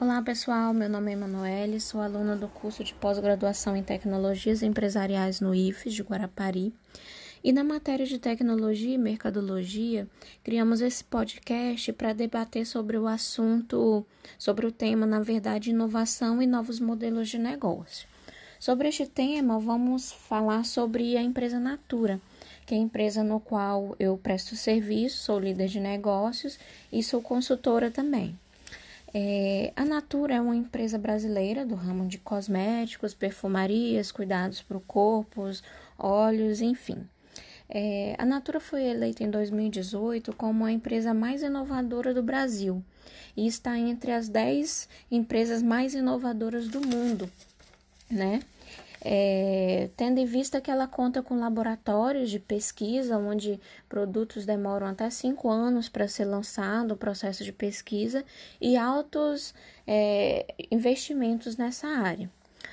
Olá pessoal, meu nome é Emanuele, sou aluna do curso de pós-graduação em Tecnologias Empresariais no IFES de Guarapari. E na matéria de Tecnologia e Mercadologia, criamos esse podcast para debater sobre o assunto, sobre o tema, na verdade, inovação e novos modelos de negócio. Sobre este tema, vamos falar sobre a empresa Natura, que é a empresa no qual eu presto serviço, sou líder de negócios e sou consultora também. É, a Natura é uma empresa brasileira do ramo de cosméticos, perfumarias, cuidados para o corpo, óleos, enfim. É, a Natura foi eleita em 2018 como a empresa mais inovadora do Brasil e está entre as 10 empresas mais inovadoras do mundo, né? É, tendo em vista que ela conta com laboratórios de pesquisa, onde produtos demoram até cinco anos para ser lançado, o processo de pesquisa, e altos é, investimentos nessa área.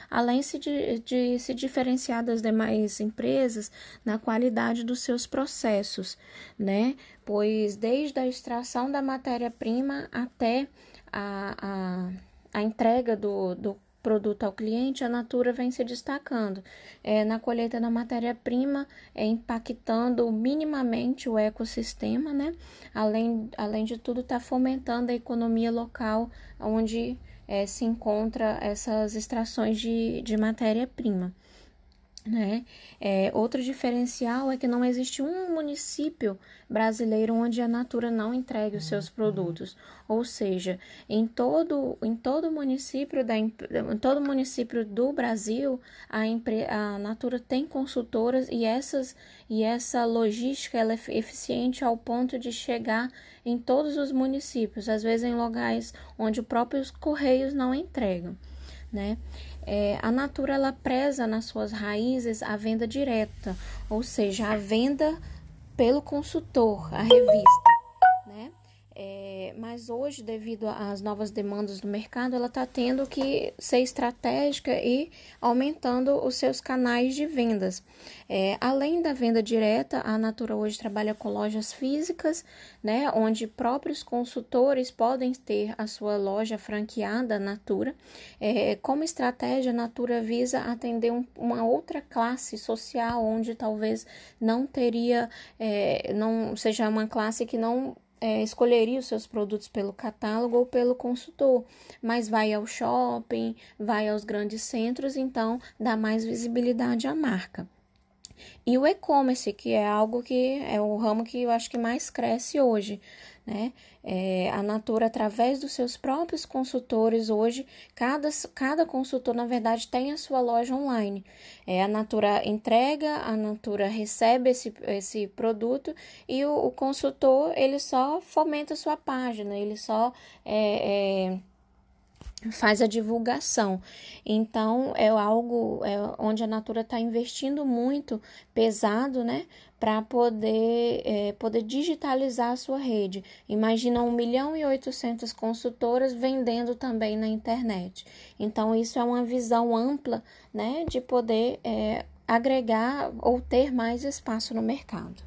Além de, de se diferenciar das demais empresas na qualidade dos seus processos, né? Pois desde a extração da matéria-prima até a, a, a entrega do, do produto ao cliente, a Natura vem se destacando é, na colheita da matéria-prima, é, impactando minimamente o ecossistema, né? Além, além de tudo, está fomentando a economia local onde é, se encontra essas extrações de, de matéria-prima. Né? É, outro diferencial é que não existe um município brasileiro onde a Natura não entregue os seus produtos. Ou seja, em todo, em todo município da, em todo município do Brasil, a, a Natura tem consultoras e essas e essa logística ela é eficiente ao ponto de chegar em todos os municípios, às vezes em locais onde os próprios correios não entregam né? É, a Natura ela preza nas suas raízes a venda direta, ou seja, a venda pelo consultor, a revista? Mas hoje, devido às novas demandas do mercado, ela está tendo que ser estratégica e aumentando os seus canais de vendas. É, além da venda direta, a Natura hoje trabalha com lojas físicas, né, onde próprios consultores podem ter a sua loja franqueada Natura. É, como estratégia, a Natura visa atender um, uma outra classe social, onde talvez não teria, é, não seja uma classe que não é, escolheria os seus produtos pelo catálogo ou pelo consultor, mas vai ao shopping, vai aos grandes centros, então dá mais visibilidade à marca. E o e-commerce, que é algo que é o ramo que eu acho que mais cresce hoje, né? É, a Natura, através dos seus próprios consultores, hoje, cada, cada consultor, na verdade, tem a sua loja online. É, a Natura entrega, a Natura recebe esse, esse produto e o, o consultor, ele só fomenta a sua página, ele só é, é faz a divulgação. Então, é algo é onde a Natura está investindo muito pesado, né? Para poder, é, poder digitalizar a sua rede. Imagina 1 milhão e 800 consultoras vendendo também na internet. Então, isso é uma visão ampla, né? De poder é, agregar ou ter mais espaço no mercado.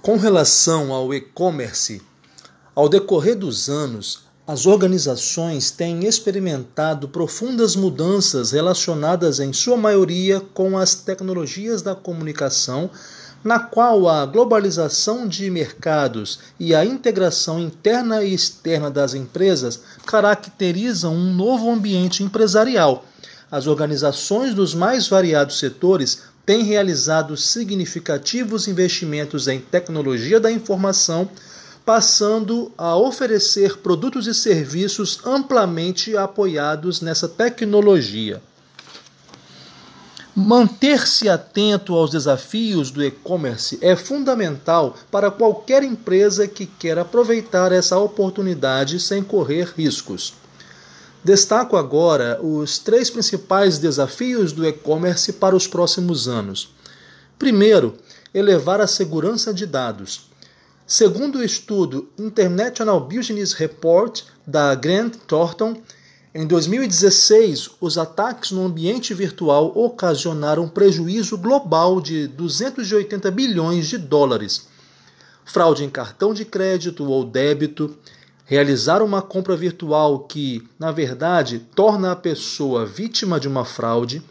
Com relação ao e-commerce, ao decorrer dos anos, as organizações têm experimentado profundas mudanças relacionadas, em sua maioria, com as tecnologias da comunicação, na qual a globalização de mercados e a integração interna e externa das empresas caracterizam um novo ambiente empresarial. As organizações dos mais variados setores têm realizado significativos investimentos em tecnologia da informação passando a oferecer produtos e serviços amplamente apoiados nessa tecnologia. Manter-se atento aos desafios do e-commerce é fundamental para qualquer empresa que queira aproveitar essa oportunidade sem correr riscos. Destaco agora os três principais desafios do e-commerce para os próximos anos. Primeiro, elevar a segurança de dados. Segundo o estudo International Business Report da Grant Thornton, em 2016, os ataques no ambiente virtual ocasionaram prejuízo global de 280 bilhões de dólares. Fraude em cartão de crédito ou débito, realizar uma compra virtual que, na verdade, torna a pessoa vítima de uma fraude,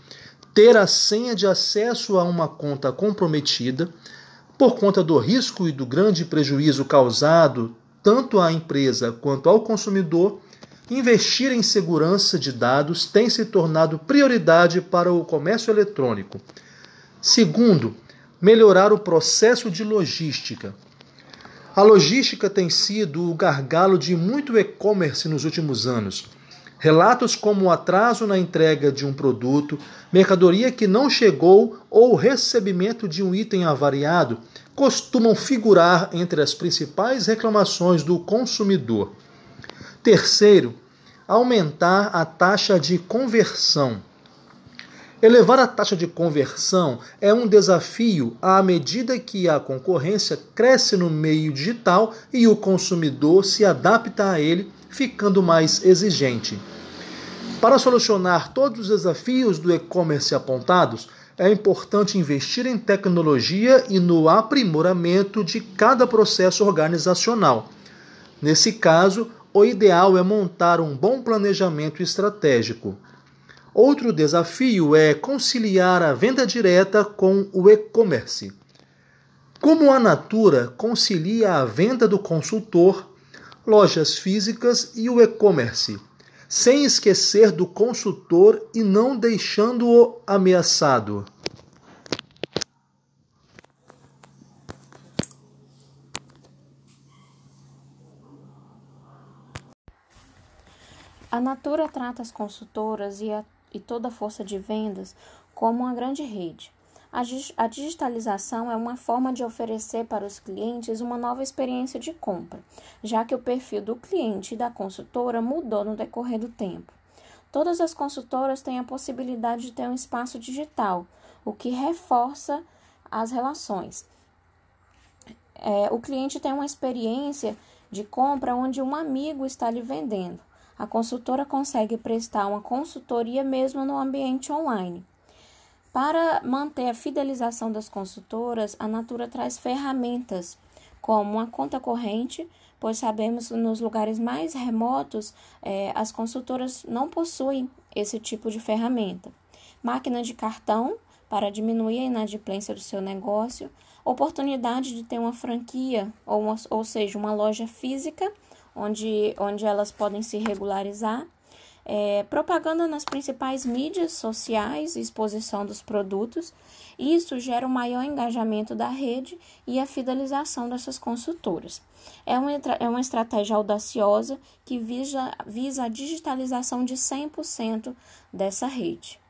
ter a senha de acesso a uma conta comprometida, por conta do risco e do grande prejuízo causado tanto à empresa quanto ao consumidor, investir em segurança de dados tem se tornado prioridade para o comércio eletrônico. Segundo, melhorar o processo de logística. A logística tem sido o gargalo de muito e-commerce nos últimos anos. Relatos como o atraso na entrega de um produto, mercadoria que não chegou ou recebimento de um item avariado costumam figurar entre as principais reclamações do consumidor. Terceiro, aumentar a taxa de conversão. Elevar a taxa de conversão é um desafio à medida que a concorrência cresce no meio digital e o consumidor se adapta a ele, ficando mais exigente. Para solucionar todos os desafios do e-commerce apontados, é importante investir em tecnologia e no aprimoramento de cada processo organizacional. Nesse caso, o ideal é montar um bom planejamento estratégico. Outro desafio é conciliar a venda direta com o e-commerce. Como a Natura concilia a venda do consultor, lojas físicas e o e-commerce, sem esquecer do consultor e não deixando-o ameaçado. A Natura trata as consultoras e a e toda a força de vendas como uma grande rede. A digitalização é uma forma de oferecer para os clientes uma nova experiência de compra, já que o perfil do cliente e da consultora mudou no decorrer do tempo. Todas as consultoras têm a possibilidade de ter um espaço digital, o que reforça as relações. É, o cliente tem uma experiência de compra onde um amigo está lhe vendendo a consultora consegue prestar uma consultoria mesmo no ambiente online. Para manter a fidelização das consultoras, a Natura traz ferramentas como uma conta corrente, pois sabemos que nos lugares mais remotos eh, as consultoras não possuem esse tipo de ferramenta. Máquina de cartão para diminuir a inadimplência do seu negócio, oportunidade de ter uma franquia, ou, uma, ou seja, uma loja física onde, onde elas podem se regularizar. É, propaganda nas principais mídias sociais, exposição dos produtos. Isso gera um maior engajamento da rede e a fidelização dessas consultoras. É uma, é uma estratégia audaciosa que visa, visa a digitalização de 100% dessa rede.